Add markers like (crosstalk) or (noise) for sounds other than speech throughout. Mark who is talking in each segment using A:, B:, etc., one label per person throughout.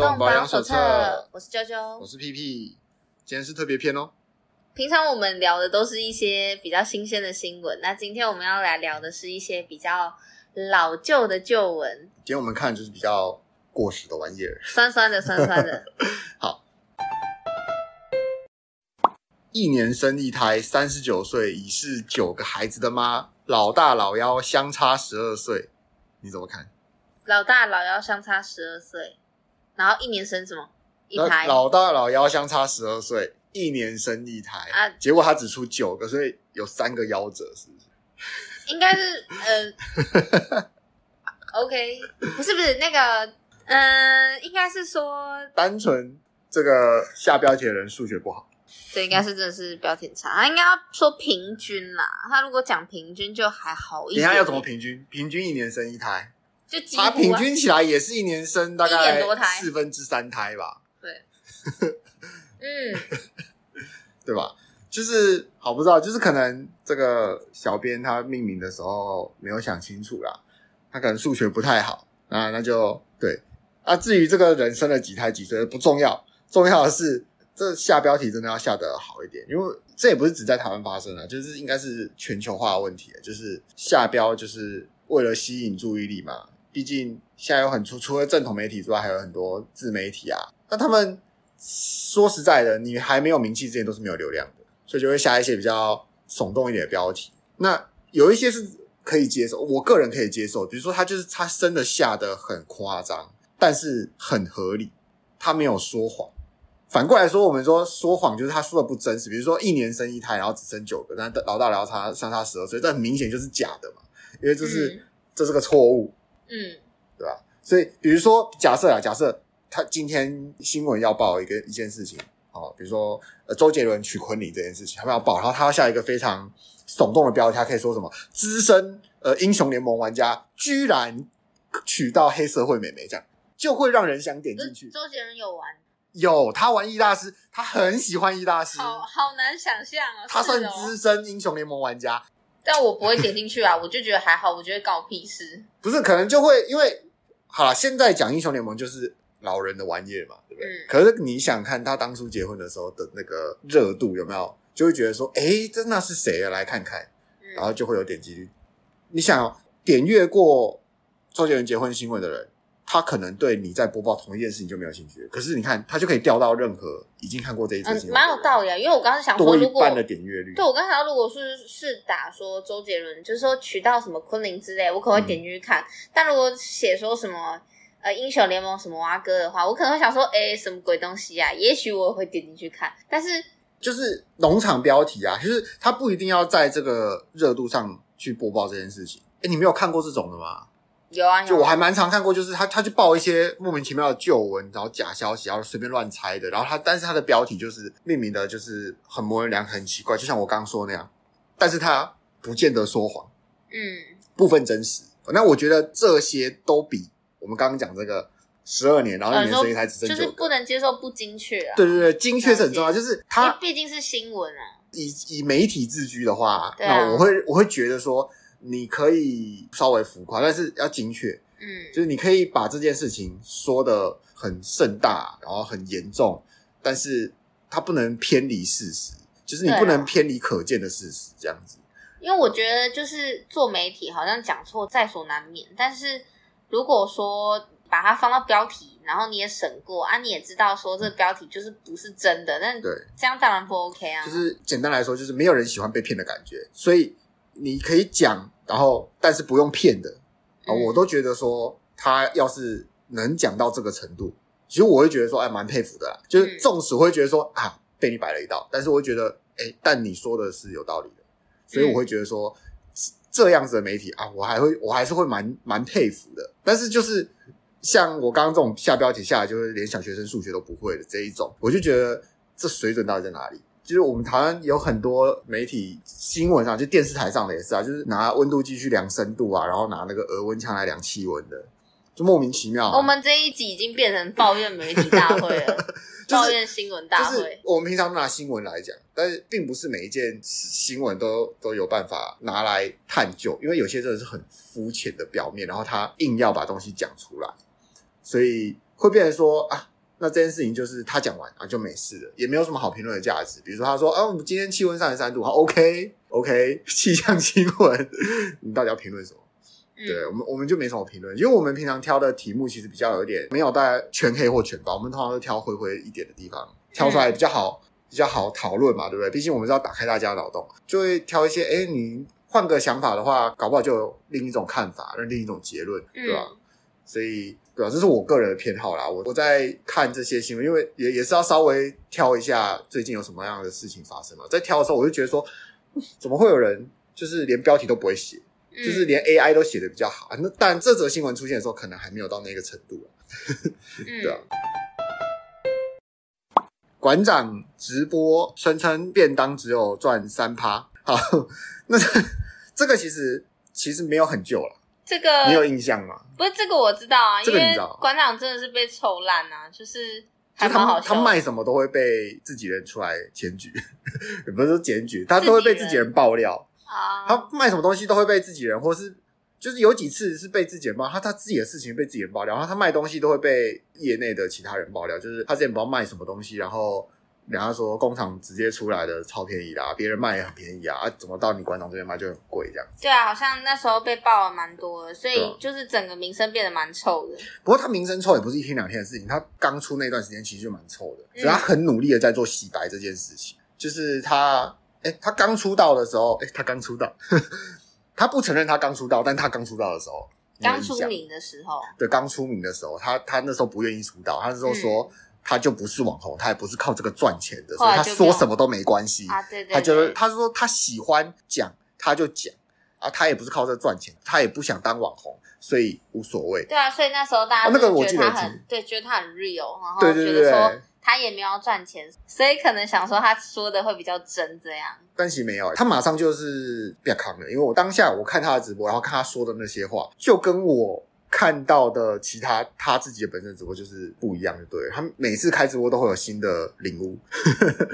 A: 动保养手册，
B: 我是啾啾，
A: 我是屁屁，今天是特别篇哦。
B: 平常我们聊的都是一些比较新鲜的新闻，那今天我们要来聊的是一些比较老旧的旧闻。
A: 今天我们看就是比较过时的玩意儿，
B: 酸酸的，酸酸的。(laughs)
A: 好，一年生一胎，三十九岁已是九个孩子的妈，老大老幺相差十二岁，你怎么看？
B: 老大老幺相差十二岁，然后一年生什么？一胎。
A: 老大老幺相差十二岁，一年生一胎啊！结果他只出九个，所以有三个夭折，是不是？
B: 应该是呃，(laughs) OK，不是不是那个，嗯、呃，应该是说
A: 单纯这个下标题的人数学不好。
B: 对，应该是真的是标题差，他应该要说平均啦。他如果讲平均就还好一点。
A: 你看要怎么平均？平均一年生一胎。
B: 就他、啊、
A: 平均起来也是一年生大概四分之三胎吧，
B: 对，(laughs) 嗯，
A: 对吧？就是好不知道，就是可能这个小编他命名的时候没有想清楚啦，他可能数学不太好啊，那就对。啊，至于这个人生了几胎几岁不重要，重要的是这下标题真的要下得好一点，因为这也不是只在台湾发生的，就是应该是全球化的问题，就是下标就是为了吸引注意力嘛。毕竟现在有很除除了正统媒体之外，还有很多自媒体啊。那他们说实在的，你还没有名气之前都是没有流量的，所以就会下一些比较耸动一点的标题。那有一些是可以接受，我个人可以接受。比如说他就是他真的下得很夸张，但是很合理，他没有说谎。反过来说，我们说说谎就是他说的不真实。比如说一年生一胎，然后只生九个，但老大老差相差十二岁，这很明显就是假的嘛，因为这是、嗯、这是个错误。
B: 嗯，
A: 对吧？所以，比如说，假设啊，假设他今天新闻要报一个一件事情，哦，比如说，呃，周杰伦娶昆凌这件事情，他们要报，然后他要下一个非常耸动的标题，他可以说什么？资深呃英雄联盟玩家居然娶到黑社会美眉，这样就会让人想点进去。
B: 周杰伦有玩？
A: 有，他玩易大师，他很喜欢易大师，
B: 好好难想象啊、哦。
A: 他算资深英雄联盟玩家。
B: 但我不会点进去啊，(laughs) 我就觉得还好，我觉得搞屁事。
A: 不是，可能就会因为好了，现在讲英雄联盟就是老人的玩意嘛，对不对？嗯。可是你想看他当初结婚的时候的那个热度有没有，就会觉得说，诶，这那是谁啊？来看看，然后就会有点击率。嗯。你想点阅过周杰伦结婚新闻的人。他可能对你在播报同一件事情就没有兴趣，可是你看，他就可以调到任何已经看过这一次新闻，
B: 蛮有道理啊。因为我刚刚想说，
A: 如果半的点阅率。
B: 对，我刚才如果是是打说周杰伦，就是说取到什么昆凌之类，我可能会点进去看。嗯、但如果写说什么呃英雄联盟什么蛙哥的话，我可能会想说，哎，什么鬼东西啊？(laughs) 也许我会点进去看。但是
A: 就是农场标题啊，就是他不一定要在这个热度上去播报这件事情。哎，你没有看过这种的吗？
B: 有啊，有啊，
A: 就我还蛮常看过，就是他他去报一些莫名其妙的旧闻，然后假消息，然后随便乱猜的，然后他但是他的标题就是命名的，就是很模棱两可，很奇怪，就像我刚刚说的那样，但是他不见得说谎，
B: 嗯，
A: 部分真实。那我觉得这些都比我们刚刚讲这个十二年，然后一年生一胎只剩九个，
B: 就是不能接受不精确啊。
A: 对对对，精确是很重要，就是他
B: 毕竟是新闻啊。
A: 以以媒体自居的话，啊、那我会我会觉得说。你可以稍微浮夸，但是要精确。
B: 嗯，
A: 就是你可以把这件事情说的很盛大，然后很严重，但是它不能偏离事实，就是你不能偏离可见的事实，这样子。
B: 因为我觉得，就是做媒体好像讲错在所难免，但是如果说把它放到标题，然后你也审过啊，你也知道说这个标题就是不是真的，那对这样当然不 OK 啊。
A: 就是简单来说，就是没有人喜欢被骗的感觉，所以。你可以讲，然后但是不用骗的啊，我都觉得说他要是能讲到这个程度，其实我会觉得说，哎，蛮佩服的啦。就是纵使我会觉得说啊，被你摆了一道，但是我会觉得，哎，但你说的是有道理的，所以我会觉得说，这样子的媒体啊，我还会，我还是会蛮蛮佩服的。但是就是像我刚刚这种下标题下来，就是连小学生数学都不会的这一种，我就觉得这水准到底在哪里？就是我们台湾有很多媒体新闻上，就电视台上的也是啊，就是拿温度计去量深度啊，然后拿那个额温枪来量气温的，就莫名其妙啊。
B: 我们这一集已经变成抱怨媒体大会了，(laughs) 抱怨新闻大会。
A: 就是我们平常拿新闻来讲，但是并不是每一件新闻都都有办法拿来探究，因为有些真的是很肤浅的表面，然后他硬要把东西讲出来，所以会变成说啊。那这件事情就是他讲完啊就没事了，也没有什么好评论的价值。比如说他说，啊，我们今天气温三十三度，好，OK OK，气象新闻，(laughs) 你到底要评论什么？嗯、对我们我们就没什么评论，因为我们平常挑的题目其实比较有点没有大概全黑或全白，我们通常都挑灰灰一点的地方，挑出来比较好、嗯、比较好讨论嘛，对不对？毕竟我们是要打开大家脑洞，就会挑一些，哎，你换个想法的话，搞不好就有另一种看法，另一种结论，对吧？嗯、所以。对啊，这是我个人的偏好啦。我我在看这些新闻，因为也也是要稍微挑一下最近有什么样的事情发生嘛。在挑的时候，我就觉得说，怎么会有人就是连标题都不会写，嗯、就是连 AI 都写的比较好啊？那但这则新闻出现的时候，可能还没有到那个程度。(laughs) 对啊。嗯、馆长直播声称便当只有赚三趴，好，那这个其实其实没有很旧了。
B: 这个
A: 你有印象吗？
B: 不是这个我知道啊，因为馆长真的是被臭烂啊，就是还蛮好笑。
A: 他卖什么都会被自己人出来检举，(laughs) 也不是说检举，他都会被自己人爆料啊。他卖什么东西都会被自己人，或是就是有几次是被自己人爆，他他自己的事情被自己人爆料，然后他卖东西都会被业内的其他人爆料，就是他之前不知道卖什么东西，然后。人家说工厂直接出来的超便宜啦，别人卖也很便宜啊，啊，怎么到你馆长这边卖就很贵这样子？
B: 对啊，好像那时候被爆了蛮多的，所以就是整个名声变得蛮臭的。
A: 不过他名声臭也不是一天两天的事情，他刚出那段时间其实就蛮臭的，所以他很努力的在做洗白这件事情。嗯、就是他，哎，他刚出道的时候，哎，他刚出道 (laughs) 他不承认他刚出道，但他刚出道的时候，
B: 刚出名的时候，
A: 对，刚出名的时候，他他那时候不愿意出道，他那时候说。嗯他就不是网红，他也不是靠这个赚钱的，所以他说什么都没关系。
B: 啊，对对，对，
A: 他就是他说他喜欢讲，他就讲啊，他也不是靠这赚钱，他也不想当网红，所以无所谓。对
B: 啊，所以那时候大家那个我记得很对，觉得他很 real，然后觉得说他也没有赚钱，所以可能想说他说的会比较真这样。
A: 但其实没有，他马上就是变康了，因为我当下我看他的直播，然后看他说的那些话，就跟我。看到的其他他自己的本身直播就是不一样的，对，他每次开直播都会有新的领悟，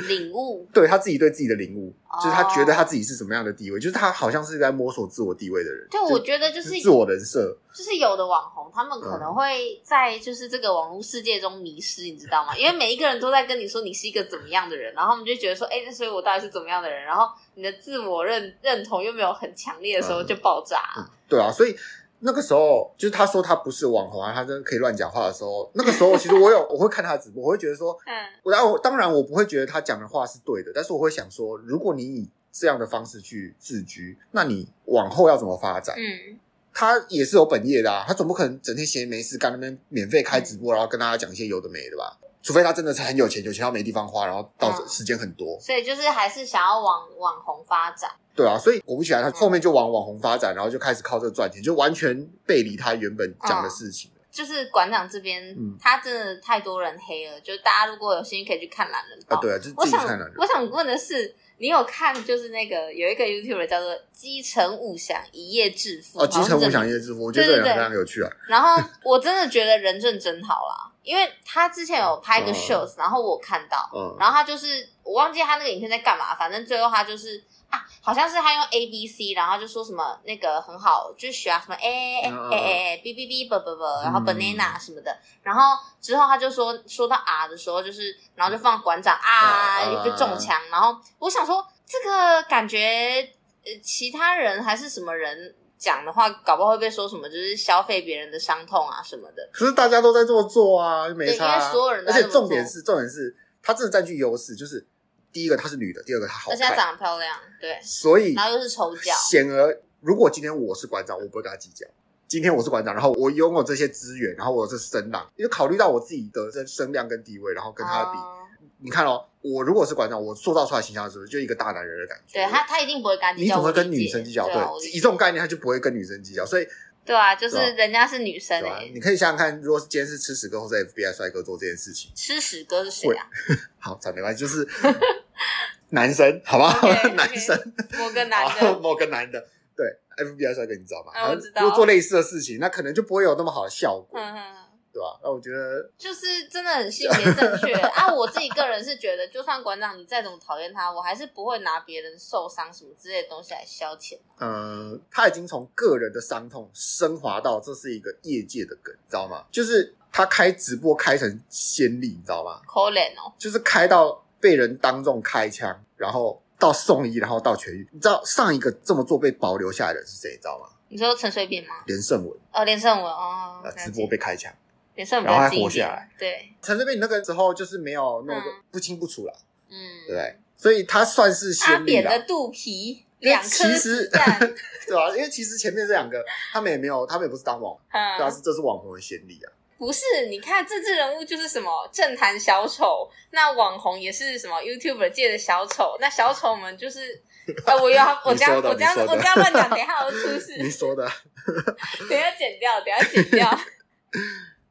B: 领悟，(laughs)
A: 对他自己对自己的领悟，哦、就是他觉得他自己是什么样的地位，就是他好像是在摸索自我地位的人。
B: 对，就我觉得就是
A: 自我人设，
B: 就是有的网红他们可能会在就是这个网络世界中迷失，你知道吗？(laughs) 因为每一个人都在跟你说你是一个怎么样的人，然后他们就觉得说，哎，那所以我到底是怎么样的人？然后你的自我认认同又没有很强烈的时候就爆炸。
A: 嗯嗯、对啊，所以。那个时候，就是他说他不是网红啊，他真的可以乱讲话的时候。那个时候，其实我有 (laughs) 我会看他的直播，我会觉得说，嗯，我当我当然我不会觉得他讲的话是对的，但是我会想说，如果你以这样的方式去自居，那你往后要怎么发展？嗯，他也是有本业的啊，他总不可能整天闲没事干那边免费开直播，然后跟大家讲一些有的没的吧？除非他真的是很有钱，有钱到没地方花，然后到时间很多，
B: 所以就是还是想要往网红发展。
A: 对啊，所以果不其然，他后面就往网红发展，然后就开始靠这个赚钱，就完全背离他原本讲的事情。
B: 嗯、就是馆长这边，嗯、他真的太多人黑了。就大家如果有兴趣，可以去看懒人包。
A: 啊，对啊，就自己看懒人。
B: 我想，我想问的是，你有看就是那个有一个 YouTuber 叫做基成五想一夜致富
A: 哦，基成五想一夜致富，我觉得这个人非常有趣啊。
B: 然后我真的觉得人正真好啦，因为他之前有拍一个 shows，、嗯、然后我看到，嗯、然后他就是我忘记他那个影片在干嘛，反正最后他就是。啊，好像是他用 A B C，然后就说什么那个很好，就学啊什么 A A A B B B B B B，然后 banana 什么的，然后之后他就说说到 R 的时候，就是然后就放馆长啊，又被中枪，然后我想说这个感觉呃其他人还是什么人讲的话，搞不好会被说什么就是消费别人的伤痛啊什么的。
A: 可是大家都在这么做啊，没差，
B: 因为所有人都在
A: 而且重点是重点是他真的占据优势，就是。第一个她是女的，第二个她好看，
B: 而且她长得漂亮，对，
A: 所以
B: 然后又是丑角，
A: 显而如果今天我是馆长，我不会跟她计较。今天我是馆长，然后我拥有这些资源，然后我是声浪，因为考虑到我自己的这声量跟地位，然后跟他比，哦、你看哦，我如果是馆长，我塑造出来的形象是不是就一个大男人的感觉？
B: 对他，他一定不会跟
A: 你怎么会跟女生计较？对，对以这种概念，他就不会跟女生计较，所以。
B: 对啊，就是人家是女生哎、欸啊，
A: 你可以想想看，如果是今天是吃屎哥或者 FBI 帅哥做这件事情，
B: 吃屎哥是谁啊？(laughs)
A: 好，这没关系，就是 (laughs) 男生，好不好？Okay, okay, 男生，
B: 某个男的，(laughs)
A: 某个男的，对，FBI 帅哥你知道吗？
B: 啊、我知道。
A: 如果做类似的事情，那可能就不会有那么好的效果。对吧？那我觉得
B: 就是真的很性别正确啊！我自己个人是觉得，就算馆长你再怎么讨厌他，我还是不会拿别人受伤什么之类的东西来消遣。
A: 嗯、呃，他已经从个人的伤痛升华到这是一个业界的梗，你知道吗？就是。他开直播开成先例，你知道吗？
B: 可怜哦，
A: 就是开到被人当众开枪，然后到送医，然后到痊愈。你知道上一个这么做被保留下来的是谁？你知道吗？
B: 你说陈水扁吗？
A: 连胜文
B: 哦，连胜文哦，
A: 直播被开枪，
B: 连胜文
A: 然后还活下来。
B: 对，
A: 陈水扁那个时候就是没有那个不清不楚了，
B: 嗯，
A: 对？所以他算是先例了。
B: 扁的肚皮。两颗子弹，
A: 对吧？因为其实前面这两个，他们也没有，他们也不是当
B: 网
A: 红，啊，是这是网红的先例啊。
B: 不是，你看政治人物就是什么政坛小丑，那网红也是什么 YouTuber 界的小丑，那小丑们就是，呃，我要 (laughs) 我这样我这样我这样乱讲，等一下我出事。(laughs)
A: 你说的，(laughs)
B: 等一下剪掉，等一下剪掉，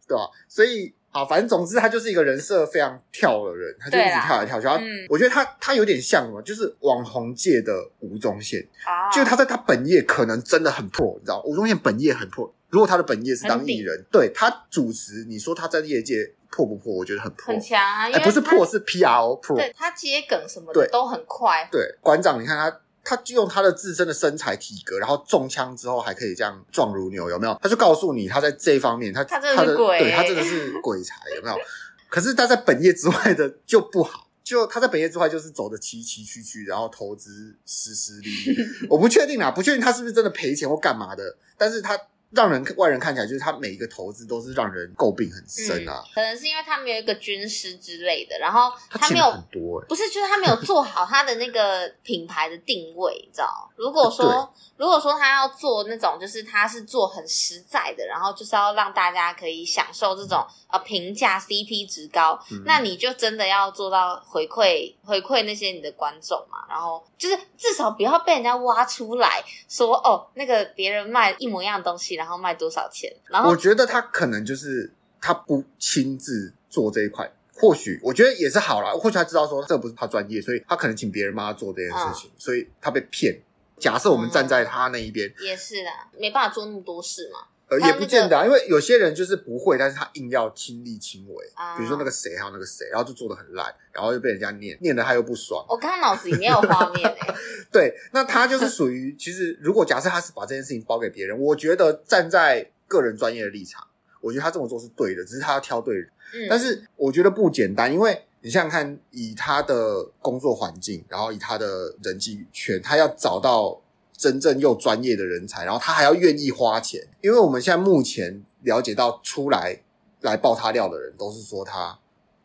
A: 对吧、啊？所以。好，反正总之他就是一个人设非常跳的人，他就一直跳来跳去。嗯，我觉得他他有点像什么，就是网红界的吴宗宪，啊、就是他在他本业可能真的很破，你知道，吴宗宪本业很破。如果他的本业是当艺人，顶对他主持，你说他在业界破不破？我觉得很破，
B: 很强啊。
A: 哎，不是破，是 PR O
B: 破对他接梗什么的对都很快。
A: 对，馆长，你看他。他就用他的自身的身材体格，然后中枪之后还可以这样壮如牛，有没有？他就告诉你，他在这一方面，他
B: 他真的是鬼，
A: 对他真的是鬼才，有没有？(laughs) 可是他在本业之外的就不好，就他在本业之外就是走的崎崎岖岖，然后投资失失利利。我不确定啊，不确定他是不是真的赔钱或干嘛的，但是他。让人外人看起来就是他每一个投资都是让人诟病很深啊、嗯，
B: 可能是因为他没有一个军师之类的，然后他没有
A: 很多、欸，
B: 不是就是他没有做好他的那个品牌的定位，你知道？如果说如果说他要做那种，就是他是做很实在的，然后就是要让大家可以享受这种呃平价 CP 值高，嗯、那你就真的要做到回馈回馈那些你的观众嘛，然后就是至少不要被人家挖出来说哦，那个别人卖一模一样的东西，然后卖多少钱？然后
A: 我觉得他可能就是他不亲自做这一块，或许我觉得也是好啦。或许他知道说这不是他专业，所以他可能请别人帮他做这件事情，嗯、所以他被骗。假设我们站在他那一边，
B: 嗯、也是啦，没办法做那么多事嘛。
A: 呃，也不见得，啊，因为有些人就是不会，但是他硬要亲力亲为。啊、比如说那个谁，还有那个谁，然后就做的很烂，然后又被人家念，念的他又不爽。
B: 我刚刚脑子里面有画面诶 (laughs)
A: 对，那他就是属于，其实如果假设他是把这件事情包给别人，我觉得站在个人专业的立场，我觉得他这么做是对的，只是他要挑对人。嗯，但是我觉得不简单，因为你想想看，以他的工作环境，然后以他的人际圈，他要找到。真正又专业的人才，然后他还要愿意花钱，因为我们现在目前了解到出来来爆他料的人，都是说他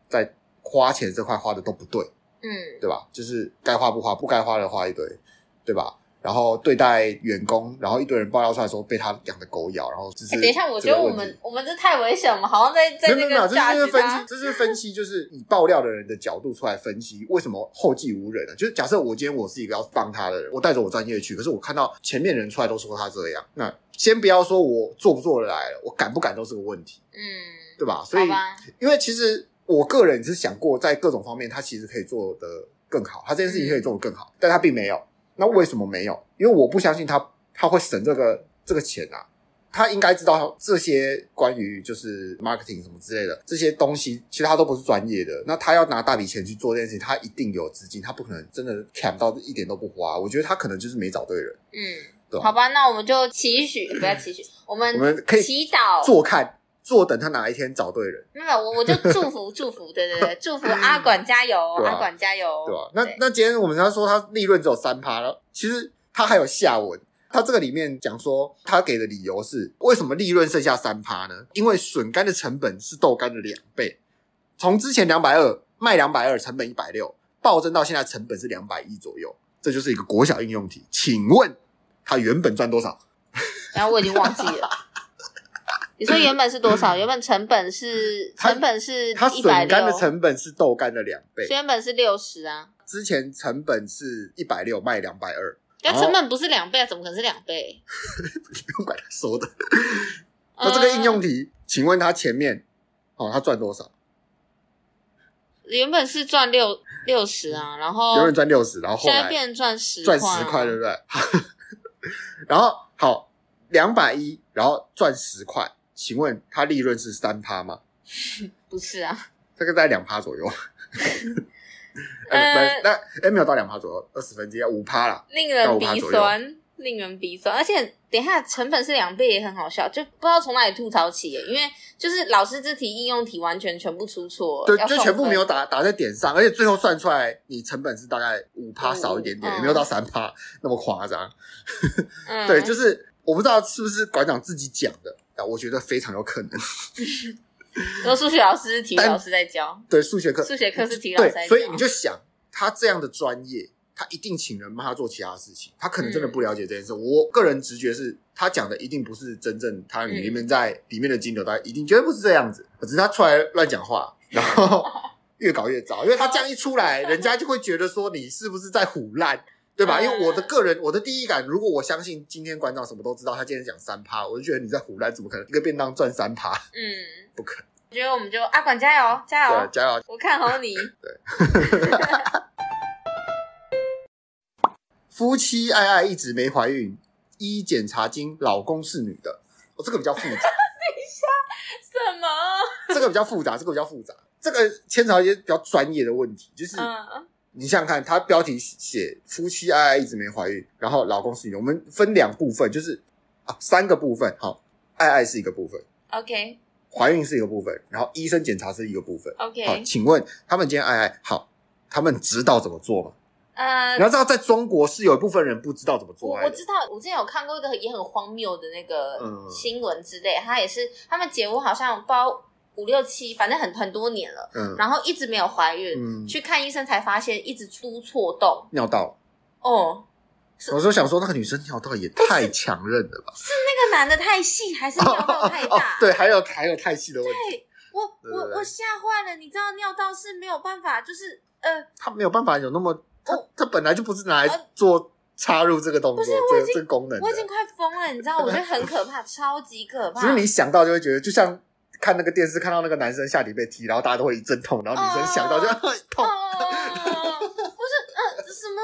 A: 在花钱这块花的都不对，嗯，对吧？就是该花不花，不该花的花一堆，对吧？然后对待员工，然后一堆人爆料出来说被他养的狗咬，然后只是、欸。
B: 等一下，我觉得我们我们这太危险了，好像在在那个。没有没有，这
A: 是分析，这是分析，就是以爆料的人的角度出来分析，为什么后继无人呢？就是假设我今天我是一个要帮他的人，我带着我专业去，可是我看到前面人出来都说他这样，那先不要说我做不做得来了，我敢不敢都是个问题，嗯，对吧？所以，因为其实我个人是想过，在各种方面他其实可以做得更好，他这件事情可以做得更好，嗯、但他并没有。那为什么没有？因为我不相信他他会省这个这个钱啊！他应该知道这些关于就是 marketing 什么之类的这些东西，其实他都不是专业的。那他要拿大笔钱去做这件事情，他一定有资金，他不可能真的 cap 到一点都不花。我觉得他可能就是没找对人。嗯，对？
B: 好吧，那我们就期许，不要期许，我们
A: 我们可以
B: 祈祷
A: 坐看。坐等他哪一天找对人，
B: 没有我我就祝福祝福，对对对，(laughs) 祝福阿管加油，阿管加油，
A: 对吧？那那今天我们要说他利润只有三趴了，其实他还有下文，他这个里面讲说他给的理由是为什么利润剩下三趴呢？因为笋干的成本是豆干的两倍，从之前两百二卖两百二，成本一百六，暴增到现在成本是两百一左右，这就是一个国小应用题，请问他原本赚多少？(laughs)
B: 然后我已经忘记了。你说原本是多少？原本成本是成本是
A: 它笋干的成本是豆干的两倍，
B: 原本是六十啊。
A: 之前成本是一百六，卖两百二。
B: 那成本不是两倍啊，怎么可能是两倍？
A: 你 (laughs) 不用管他说的。那这个应用题，请问他前面哦，他赚多少？
B: 原本是赚六六十啊，然后
A: 原本赚六十，然后
B: 现在变成赚十
A: 赚十块，对不对？(laughs) 然后好两百一，然后赚十块。请问它利润是三趴吗？(laughs)
B: 不是啊，
A: 这个在两趴左右。呃，(laughs) 那哎没有到两趴左右，二十分之一要五趴啦，
B: 令人鼻酸，令人鼻酸。而且等一下成本是两倍也很好笑，就不知道从哪里吐槽起耶。因为就是老师这题应用题完全全部出错，
A: 对，就全部没有打打在点上，而且最后算出来你成本是大概五趴少一点点，嗯、也没有到三趴那么夸张。嗯、(laughs) 对，就是我不知道是不是馆长自己讲的，我觉得非常有可能。(laughs)
B: 有数学老师是体育老师在教，
A: 对，数学课
B: 数学课是体育老师在教，
A: 所以你就想他这样的专业。他一定请人帮他做其他事情，他可能真的不了解这件事。嗯、我个人直觉是他讲的一定不是真正他里面在里面的金流，他一定绝对不是这样子。只是他出来乱讲话，然后 (laughs) 越搞越糟，因为他这样一出来，(laughs) 人家就会觉得说你是不是在唬烂，对吧？因为我的个人，我的第一感，如果我相信今天馆长什么都知道，他今天讲三趴，我就觉得你在唬烂，怎么可能一个便当赚三趴？嗯，不可能。
B: 我觉得我们就阿管加油，加油，
A: 加油！
B: 我看好你。
A: 对。(laughs) 夫妻爱爱一直没怀孕，一检查经老公是女的，哦，这个比较复杂。(laughs) 等
B: 一下，什么？
A: 这个比较复杂，这个比较复杂，这个牵扯一些比较专业的问题。就是，嗯、你想想看，他标题写夫妻爱爱一直没怀孕，然后老公是你，我们分两部分，就是啊，三个部分。好，爱爱是一个部分
B: ，OK，
A: 怀孕是一个部分，然后医生检查是一个部分
B: ，OK。
A: 好，请问他们今天爱爱好，他们知道怎么做吗？
B: 呃，
A: 你要知道，在中国是有一部分人不知道怎么做爱。
B: 我我知道，我之前有看过一个也很荒谬的那个新闻之类，他、嗯、也是他们结婚好像包五六七，反正很很多年了，嗯，然后一直没有怀孕，嗯，去看医生才发现一直出错洞，
A: 尿道。
B: 哦，
A: 我说想说那个女生尿道也太强韧了吧？
B: 是那个男的太细，还是尿道太大？哦哦哦、对，
A: 还有还有太细的问题。
B: 对，我我我吓坏了，你知道尿道是没有办法，就是呃，
A: 他没有办法有那么。他他本来就不是拿来做插入这个动作，这个这个功能。
B: 我已经快疯了，你知道？我觉得很可怕，超级可 (laughs) 怕。
A: 只是你想到就会觉得，就像看那个电视，看到那个男生下体被踢，然后大家都会一阵痛，然后女生想到就会 (laughs) 痛。
B: 不是，呃，什么？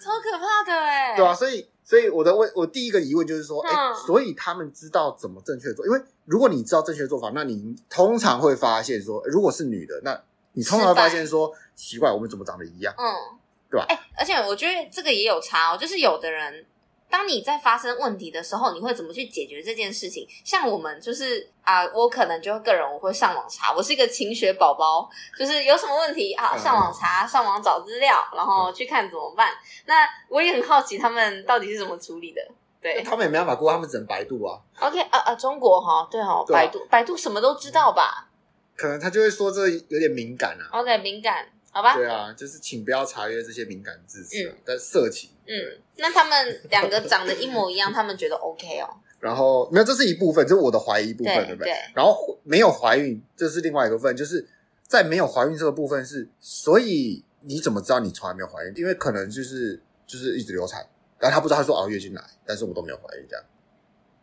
B: 超可怕的哎！
A: 对啊，所以所以我的问，我第一个疑问就是说，哎，所以他们知道怎么正确做？因为如果你知道正确做法，那你通常会发现说，如果是女的，那你通常会发现说，奇怪，我们怎么长得一样？嗯。对吧？哎、欸，
B: 而且我觉得这个也有差哦。就是有的人，当你在发生问题的时候，你会怎么去解决这件事情？像我们就是啊、呃，我可能就个人我会上网查。我是一个勤学宝宝，就是有什么问题啊，上网查，上网找资料，然后去看怎么办。那我也很好奇他们到底是怎么处理的。对，
A: 他们也没办法过，他们只能百度啊。
B: OK，啊啊，中国哈，对哈，百度，百度什么都知道吧？
A: 可能他就会说这有点敏感啊。
B: OK，敏感。好吧，
A: 对啊，就是请不要查阅这些敏感字词，嗯、但色情。
B: 嗯，那他们两个长得一模一样，(laughs) 他们觉得 OK 哦。
A: 然后没有，这是一部分，这是我的怀疑部分，对，对不对？对。然后没有怀孕，这是另外一个部分，就是在没有怀孕这个部分是，所以你怎么知道你从来没有怀孕？因为可能就是就是一直流产，然后他不知道他说熬月经来，但是我都没有怀孕，这样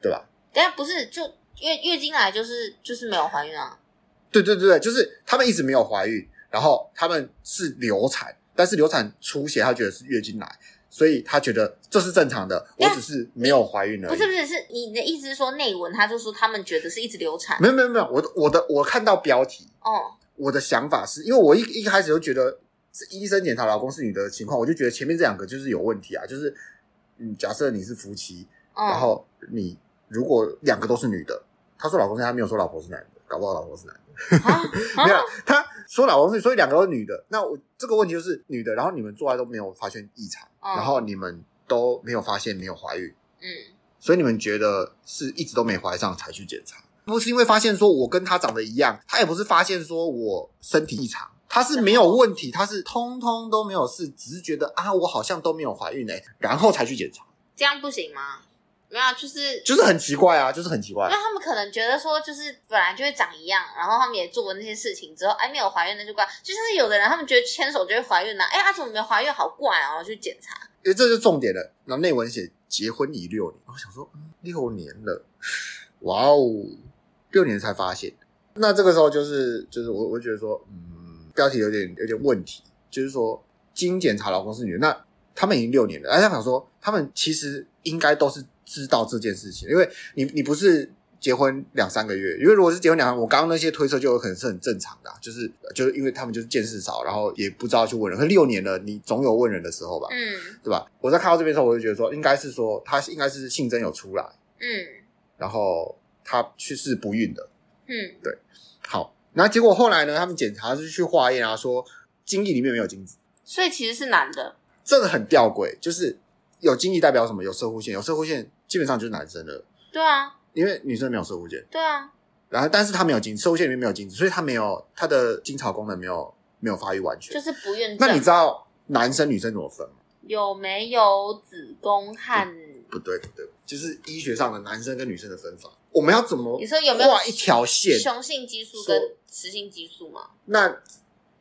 A: 对吧？
B: 等下不是就月月经来就是就是没有怀孕啊？
A: 对对对对，就是他们一直没有怀孕。然后他们是流产，但是流产出血，他觉得是月经来，所以他觉得这是正常的。我只是没有怀孕而已。
B: 不是不是，是你的意思是说内文，他就说他们觉得是一直流产。
A: 没有没有没有，我的我的我看到标题哦，我的想法是因为我一一开始就觉得是医生检查老公是女的情况，我就觉得前面这两个就是有问题啊，就是嗯，假设你是夫妻，哦、然后你如果两个都是女的，他说老公是他没有说老婆是男的，搞不好老公是男的。(laughs) 没有，他说老公是，所以两个都是女的。那我这个问题就是女的，然后你们做爱都没有发现异常，嗯、然后你们都没有发现没有怀孕，嗯，所以你们觉得是一直都没怀上才去检查，不是因为发现说我跟他长得一样，他也不是发现说我身体异常，他是没有问题，他是通通都没有事，只是觉得啊我好像都没有怀孕哎，然后才去检查，
B: 这样不行吗？没有，就是
A: 就是很奇怪啊，就是很奇怪。
B: 因为他们可能觉得说，就是本来就会长一样，然后他们也做过那些事情之后，哎，没有怀孕那就怪。就像是有的人，他们觉得牵手就会怀孕了，哎，他怎么没有怀孕？好怪啊！去检查，
A: 因为这就是重点了。然后内文写结婚已六年，我想说，嗯，六年了，哇哦，六年才发现。那这个时候就是就是我我觉得说，嗯，标题有点有点问题，就是说经检查老公是女的，那他们已经六年了，哎，他想说他们其实应该都是。知道这件事情，因为你你不是结婚两三个月，因为如果是结婚两，我刚刚那些推测就有可能是很正常的、啊，就是就是因为他们就是见识少，然后也不知道去问人。可六年了，你总有问人的时候吧？
B: 嗯，
A: 对吧？我在看到这边的时候，我就觉得说，应该是说他应该是性征有出来，
B: 嗯，
A: 然后他去世不孕的，
B: 嗯，
A: 对。好，然后结果后来呢，他们检查是去化验啊，说精液里面没有精子，
B: 所以其实是男的。
A: 这个很吊诡，就是有经济代表什么？有射护线，有射护线基本上就是男生了。
B: 对啊，
A: 因为女生没有射护线。
B: 对啊，
A: 然后但是他没有精子，摄护腺里面没有精子，所以他没有他的精巢功能没有没有发育完全，
B: 就是不孕症。
A: 那你知道男生女生怎么分吗？
B: 有没有子宫和？
A: 不对不对，就是医学上的男生跟女生的分法，我们要怎么？
B: 你说有没有
A: 画一条线？
B: 雄性激素跟雌性激素吗？
A: 那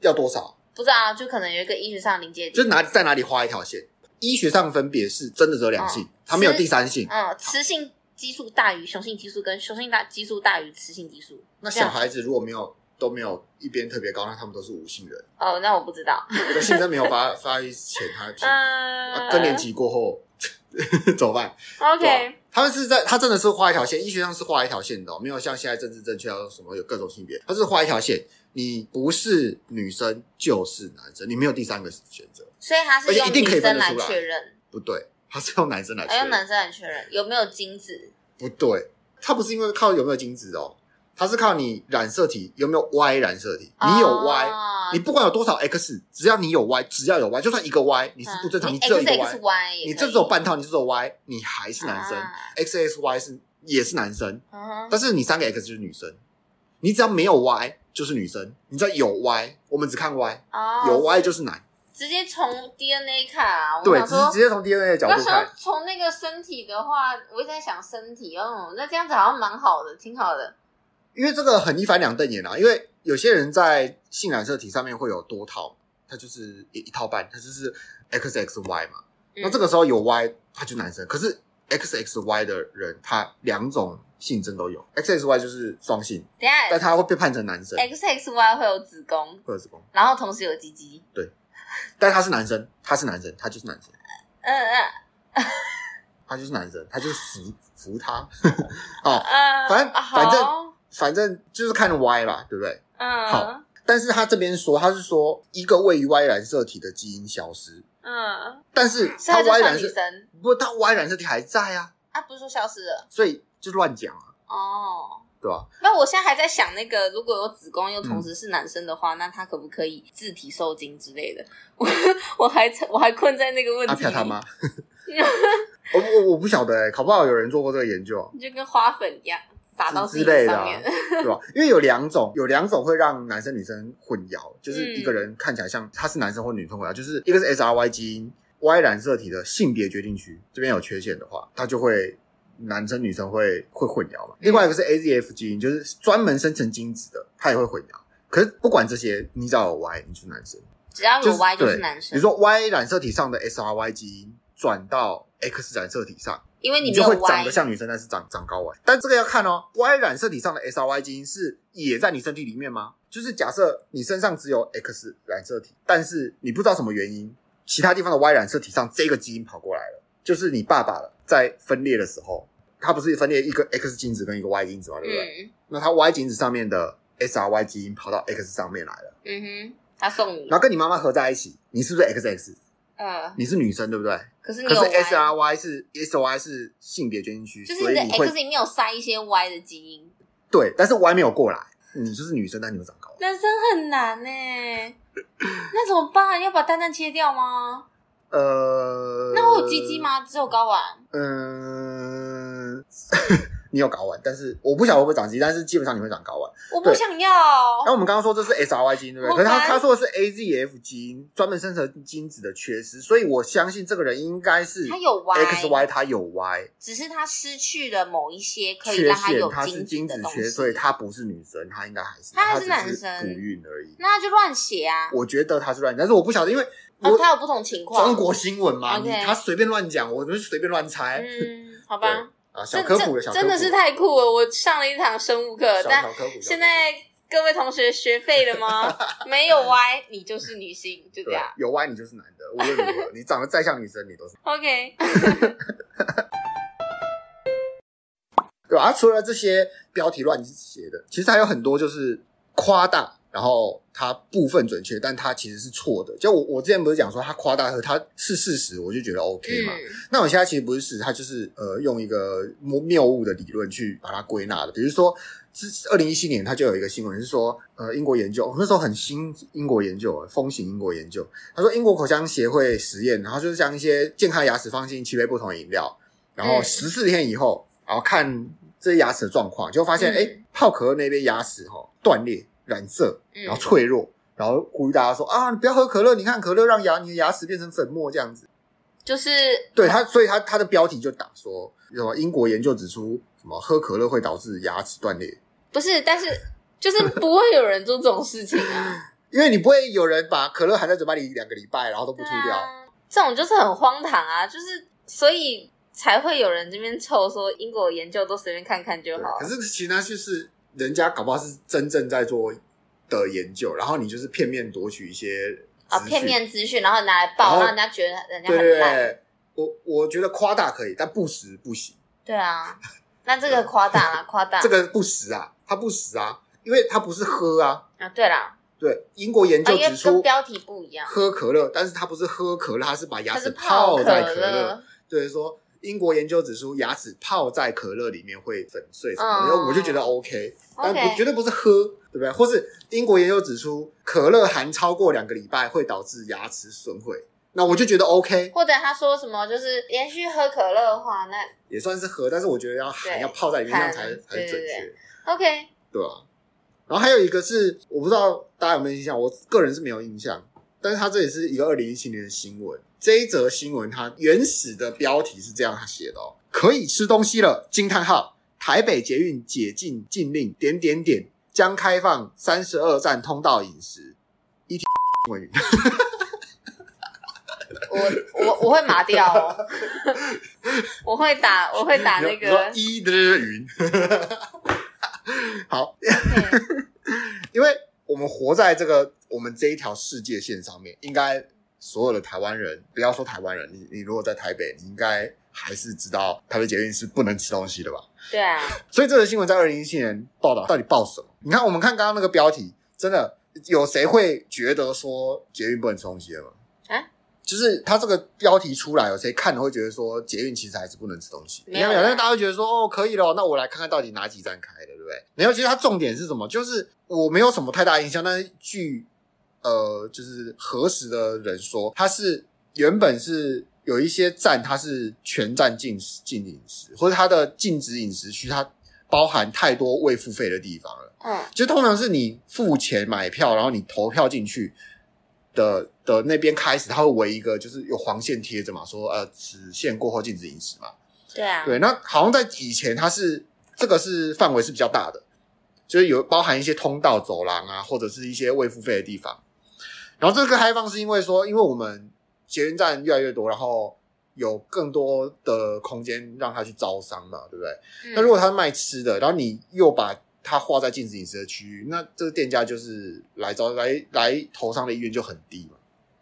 A: 要多少？
B: 不知道啊，就可能有一个医学上的临界点，
A: 就是哪在哪里画一条线？医学上分别是真的只有两性，它没有第三性。
B: 嗯，雌性激素大于雄性激素，跟雄性大激素大于雌性激素。
A: 那小孩子如果没有都没有一边特别高，那他们都是无性人。
B: 哦，那我不知道。
A: 我的性征没有发发育前，他 (laughs) 嗯更年期过后 (laughs) 怎么办
B: ？OK，
A: 他们是在他真的是画一条线，医学上是画一条线的，没有像现在政治正确要什么有各种性别，他是画一条线。你不是女生就是男生，你没有第三个选择，
B: 所以他是用女生来确认，
A: 不对，他是用男生来确认，
B: 用男生来确认有没有精子，
A: 不对，他不是因为靠有没有精子哦，他是靠你染色体有没有 Y 染色体，你有 Y，、哦、你不管有多少 X，只要你有 Y，只要有 Y，就算一个 Y，你是不正常，嗯、你只有一个 Y，,
B: y
A: 你这只有半套，你只有 Y，你还是男生、啊、，XXY 是也是男生，嗯、但是你三个 X 就是女生，你只要没有 Y。就是女生，你知道有 Y，我们只看 Y，、oh, 有 Y 就是男，
B: 直接从 DNA 看啊。
A: 对，直直接从 DNA 的角度看。
B: 从那个身体的话，我一直在想身体哦，那这样子好像蛮好的，挺好的。
A: 因为这个很一翻两瞪眼啊，因为有些人在性染色体上面会有多套，它就是一一套半，它就是 XXY 嘛。嗯、那这个时候有 Y，他就男生。可是 XXY 的人，他两种。性征都有，X X Y 就是双性，
B: 等下，
A: 但他会被判成男生。
B: X X Y 会有子宫，
A: 会有子宫，
B: 然后同时有鸡鸡。
A: 对，但他是男生，他是男生，他就是男生。嗯嗯，他就是男生，他就是服服他。(laughs) 哦，反正反正反正就是看 Y 啦，对不对？嗯。好，但是他这边说，他是说一个位于 Y 染色体的基因消失。嗯。但是他 Y 染色不，他 Y 染色体还在啊。
B: 啊，不是说消失了，
A: 所以。就乱讲啊！
B: 哦，
A: 对吧？
B: 那我现在还在想，那个如果有子宫又同时是男生的话，嗯、那他可不可以自体受精之类的？我 (laughs) 我还我还困在那个
A: 问题。他妈，(laughs) 我我我不晓得哎、欸，考不好有人做过这个研究，
B: 就跟花粉一样撒到
A: 之类的、啊，对吧？因为有两种，有两种会让男生女生混淆，就是一个人看起来像他是男生或女生混淆，就是一个是 SRY 基因 Y 染色体的性别决定区这边有缺陷的话，他就会。男生女生会会混淆嘛？另外一个是 AZF 基因，就是专门生成精子的，它也会混淆。可是不管这些，你只要有 Y，你就是男生。
B: 只要有 Y 就是男生。
A: 比如说 Y 染色体上的 SRY 基因转到 X 染色体上，
B: 因为你，
A: 你就会长得像女生，但是长长高完。但这个要看哦，Y 染色体上的 SRY 基因是也在你身体里面吗？就是假设你身上只有 X 染色体，但是你不知道什么原因，其他地方的 Y 染色体上这个基因跑过来了，就是你爸爸了，在分裂的时候。它不是分裂一个 X 精子跟一个 Y 精子嘛，对不对？嗯、那它 Y 精子上面的 SRY 基因跑到 X 上面来了。
B: 嗯哼，他送你，
A: 然后跟你妈妈合在一起，你是不是 XX？呃，你是女生对不对？
B: 可是你
A: 可是 SRY 是 SY 是性别决定区，
B: 就是你的 X 里面有塞一些 Y 的基因。
A: 对，但是 Y 没有过来，你就是女生，但你有长高。
B: 男生很难呢，那怎么办？要把蛋蛋切掉吗？
A: 呃，
B: 那我有鸡鸡吗？只有睾丸。
A: 嗯，(laughs) 你有睾丸，但是我不晓得会不会长鸡，但是基本上你会长睾丸。
B: 我不想要。
A: 那我们刚刚说这是 SRY 基因，对不对？可是他他说的是 AZF 基因，专门生成精子的缺失，所以我相信这个人应该是
B: 他有 Y
A: XY，他有 Y，
B: 只是他失去了某一些可以让他有
A: 他是精子缺，所以他不是女生，他应该还是
B: 他还是男生，
A: 不孕而已。
B: 那他就乱写啊！
A: 我觉得他是乱，但是我不晓得，因为。
B: 哦，他有不同情况。
A: 中国新闻嘛.他随便乱讲，我就随便乱猜。
B: 嗯，好吧。
A: 啊，小科普的小
B: 真的是太酷了！我上了一堂生物课，但现在各位同学学废了吗？(laughs) 没有 Y，你就是女性，就这样。
A: 有 Y，你就是男的。无论如何，你长得再像女生，你都是。(laughs)
B: OK。
A: 对？啊，除了这些标题乱写的，其实还有很多就是夸大。然后它部分准确，但它其实是错的。就我我之前不是讲说它夸大和它是事实，我就觉得 OK 嘛。嗯、那我现在其实不是事实，它就是呃用一个谬谬误的理论去把它归纳的。比如说，是二零一七年它就有一个新闻是说，呃英国研究那时候很新，英国研究风行英国研究，他说英国口腔协会实验，然后就是将一些健康牙齿放进七杯不同的饮料，然后十四天以后，然后看这些牙齿的状况，就发现哎、嗯、泡可乐那边牙齿哈、哦、断裂。染色，然后脆弱，嗯、然后呼吁大家说啊，你不要喝可乐，你看可乐让牙你的牙齿变成粉末这样子，
B: 就是
A: 对他，所以他他的标题就打说什么英国研究指出什么喝可乐会导致牙齿断裂，
B: 不是，但是就是不会有人做这种事情啊，(laughs)
A: 因为你不会有人把可乐含在嘴巴里两个礼拜，然后都不吐掉，
B: 啊、这种就是很荒唐啊，就是所以才会有人这边凑说英国研究都随便看看就好，
A: 可是其他就是。人家搞不好是真正在做的研究，然后你就是片面夺取一些
B: 啊、哦，片面资讯，然后拿来报，让人家觉得人家。
A: 对我我觉得夸大可以，但不实不行。
B: 对啊，那这个夸大了，夸大
A: 这个不实啊，它不实啊，因为它不是喝啊
B: 啊，对啦，
A: 对，英国研究指出，
B: 哦、标题不一样，
A: 喝可乐，但是它不是喝可乐，它是把牙齿泡在可乐，可乐对说。英国研究指出，牙齿泡在可乐里面会粉碎什么的，嗯、我就觉得 OK，但不.绝对不是喝，对不对？或是英国研究指出，可乐含超过两个礼拜会导致牙齿损毁，那我就觉得 OK。
B: 或者他说什么，就是连续喝可乐的话，那
A: 也算是喝，但是我觉得要含要泡在里面，这样才很准确。
B: OK，
A: 对啊。然后还有一个是，我不知道大家有没有印象，我个人是没有印象，但是他这也是一个二零一七年的新闻。这一则新闻，它原始的标题是这样他写的哦：可以吃东西了！惊叹号！台北捷运解禁禁令，点点点将开放三十二站通道饮食。一天新闻
B: 我我我会麻掉哦，(laughs) 我会打我会打那个
A: 一的云。(laughs) 好，(laughs) 因为我们活在这个我们这一条世界线上面，应该。所有的台湾人，不要说台湾人，你你如果在台北，你应该还是知道台北捷运是不能吃东西的吧？
B: 对啊。(laughs) 所
A: 以这个新闻在二零一七年报道，到底报什么？你看，我们看刚刚那个标题，真的有谁会觉得说捷运不能吃东西的吗？啊？就是他这个标题出来，有谁看了会觉得说捷运其实还是不能吃东西？没有，没有，大家会觉得说哦，可以了，那我来看看到底哪几站开的，对不对？没有，其实它重点是什么？就是我没有什么太大印象，但是据。呃，就是核实的人说，他是原本是有一些站，它是全站禁食禁饮食，或者它的禁止饮食区，它包含太多未付费的地方了。嗯，就通常是你付钱买票，然后你投票进去的的那边开始，它会围一个，就是有黄线贴着嘛，说呃，此线过后禁止饮食嘛。
B: 对啊，
A: 对，那好像在以前，它是这个是范围是比较大的，就是有包含一些通道、走廊啊，或者是一些未付费的地方。然后这个开放是因为说，因为我们捷运站越来越多，然后有更多的空间让他去招商嘛，对不对？嗯、那如果他卖吃的，然后你又把它划在禁止饮食的区域，那这个店家就是来招来来投商的意愿就很低嘛。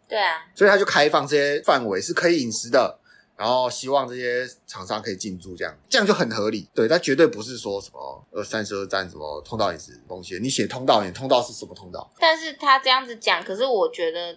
B: 对啊，
A: 所以他就开放这些范围是可以饮食的。然后希望这些厂商可以进驻，这样这样就很合理。对，但绝对不是说什么呃三十二站什么通道饮食东西。你写通道，你通道是什么通道？
B: 但是他这样子讲，可是我觉得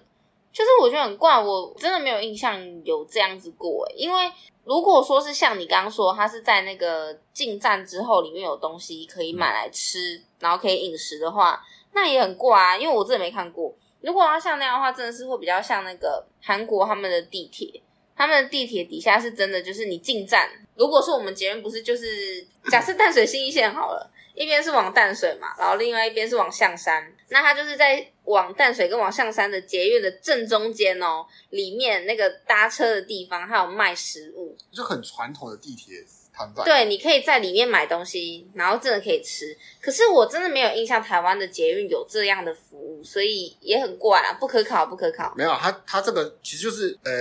B: 就是我觉得很怪，我真的没有印象有这样子过。因为如果说是像你刚刚说，他是在那个进站之后里面有东西可以买来吃，嗯、然后可以饮食的话，那也很怪啊。因为我真的没看过。如果要像那样的话，真的是会比较像那个韩国他们的地铁。他们的地铁底下是真的，就是你进站，如果说我们捷运不是，就是假设淡水新一线好了，一边是往淡水嘛，然后另外一边是往象山，那它就是在往淡水跟往象山的捷运的正中间哦，里面那个搭车的地方还有卖食物，
A: 就很传统的地铁摊贩。
B: 对，你可以在里面买东西，然后真的可以吃。可是我真的没有印象台湾的捷运有这样的服务，所以也很怪啊，不可考，不可考。
A: 没有，它它这个其实就是呃。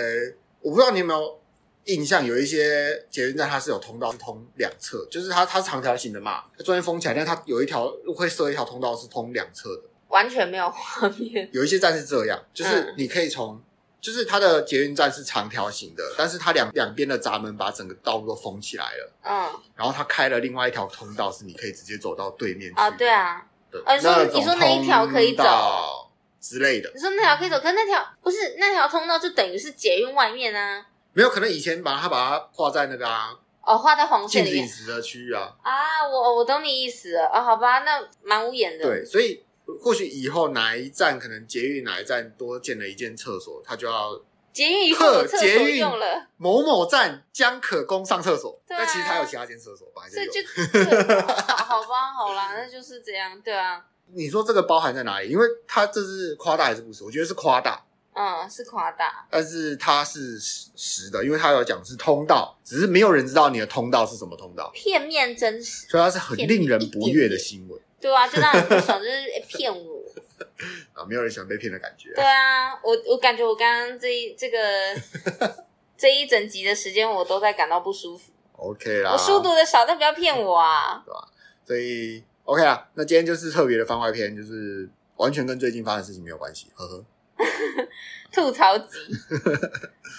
A: 我不知道你有没有印象，有一些捷运站它是有通道，是通两侧，就是它它是长条形的嘛，它中间封起来，但它有一条会设一条通道是通两侧的，
B: 完全没有画面。
A: 有一些站是这样，就是你可以从就是它的捷运站是长条形的，但是它两两边的闸门把整个道路都封起来了。嗯，然后它开了另外一条通道，是你可以直接走到对面去。
B: 啊，对啊。
A: 对，
B: 你说你说那一条可以走
A: 之类的。
B: 你说那条可以走，可是那条不是那条通道，就等于是捷运外面啊。
A: 没有可能以前把它把它画在那个啊。
B: 哦，画在黄线里面。
A: 禁止饮食的区域啊。
B: 啊，我我懂你意思了啊，好吧，那蛮无言的。
A: 对，所以或许以后哪一站可能捷运哪一站多建了一间厕所，它就要。
B: 捷运以后有厕所用了，
A: 某某站将可供上厕所。但其实它有其他间厕所，吧？
B: 所以就 (laughs) 好吧，好啦，那就是这样，对啊。
A: 你说这个包含在哪里？因为他这是夸大还是不实？我觉得是夸大。
B: 嗯，是夸大，
A: 但是它是实实的，因为它有讲是通道，只是没有人知道你的通道是什么通道。
B: 片面真实，
A: 所以它是很令人不悦的新闻。
B: 对啊，就让人不爽，就是 (laughs) 骗我。
A: 啊，没有人喜欢被骗的感觉。
B: 对啊，我我感觉我刚刚这一这个 (laughs) 这一整集的时间，我都在感到不舒服。
A: OK 啦，
B: 我书读的少，但不要骗我啊。
A: 对吧？所以 OK 啊，那今天就是特别的番外篇，就是完全跟最近发生的事情没有关系。呵呵，(laughs)
B: 吐槽集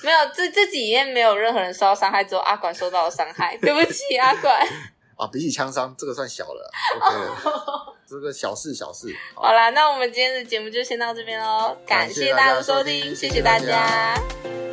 B: 没有，这这几面没有任何人受到伤害，只有阿管受到了伤害。对不起，阿管。(laughs)
A: 啊，比起枪伤，这个算小了。(laughs) OK 了，这个小事小事。
B: 好，好啦，那我们今天的节目就先到这边喽，感谢大家的收听，谢谢大家。谢谢大家。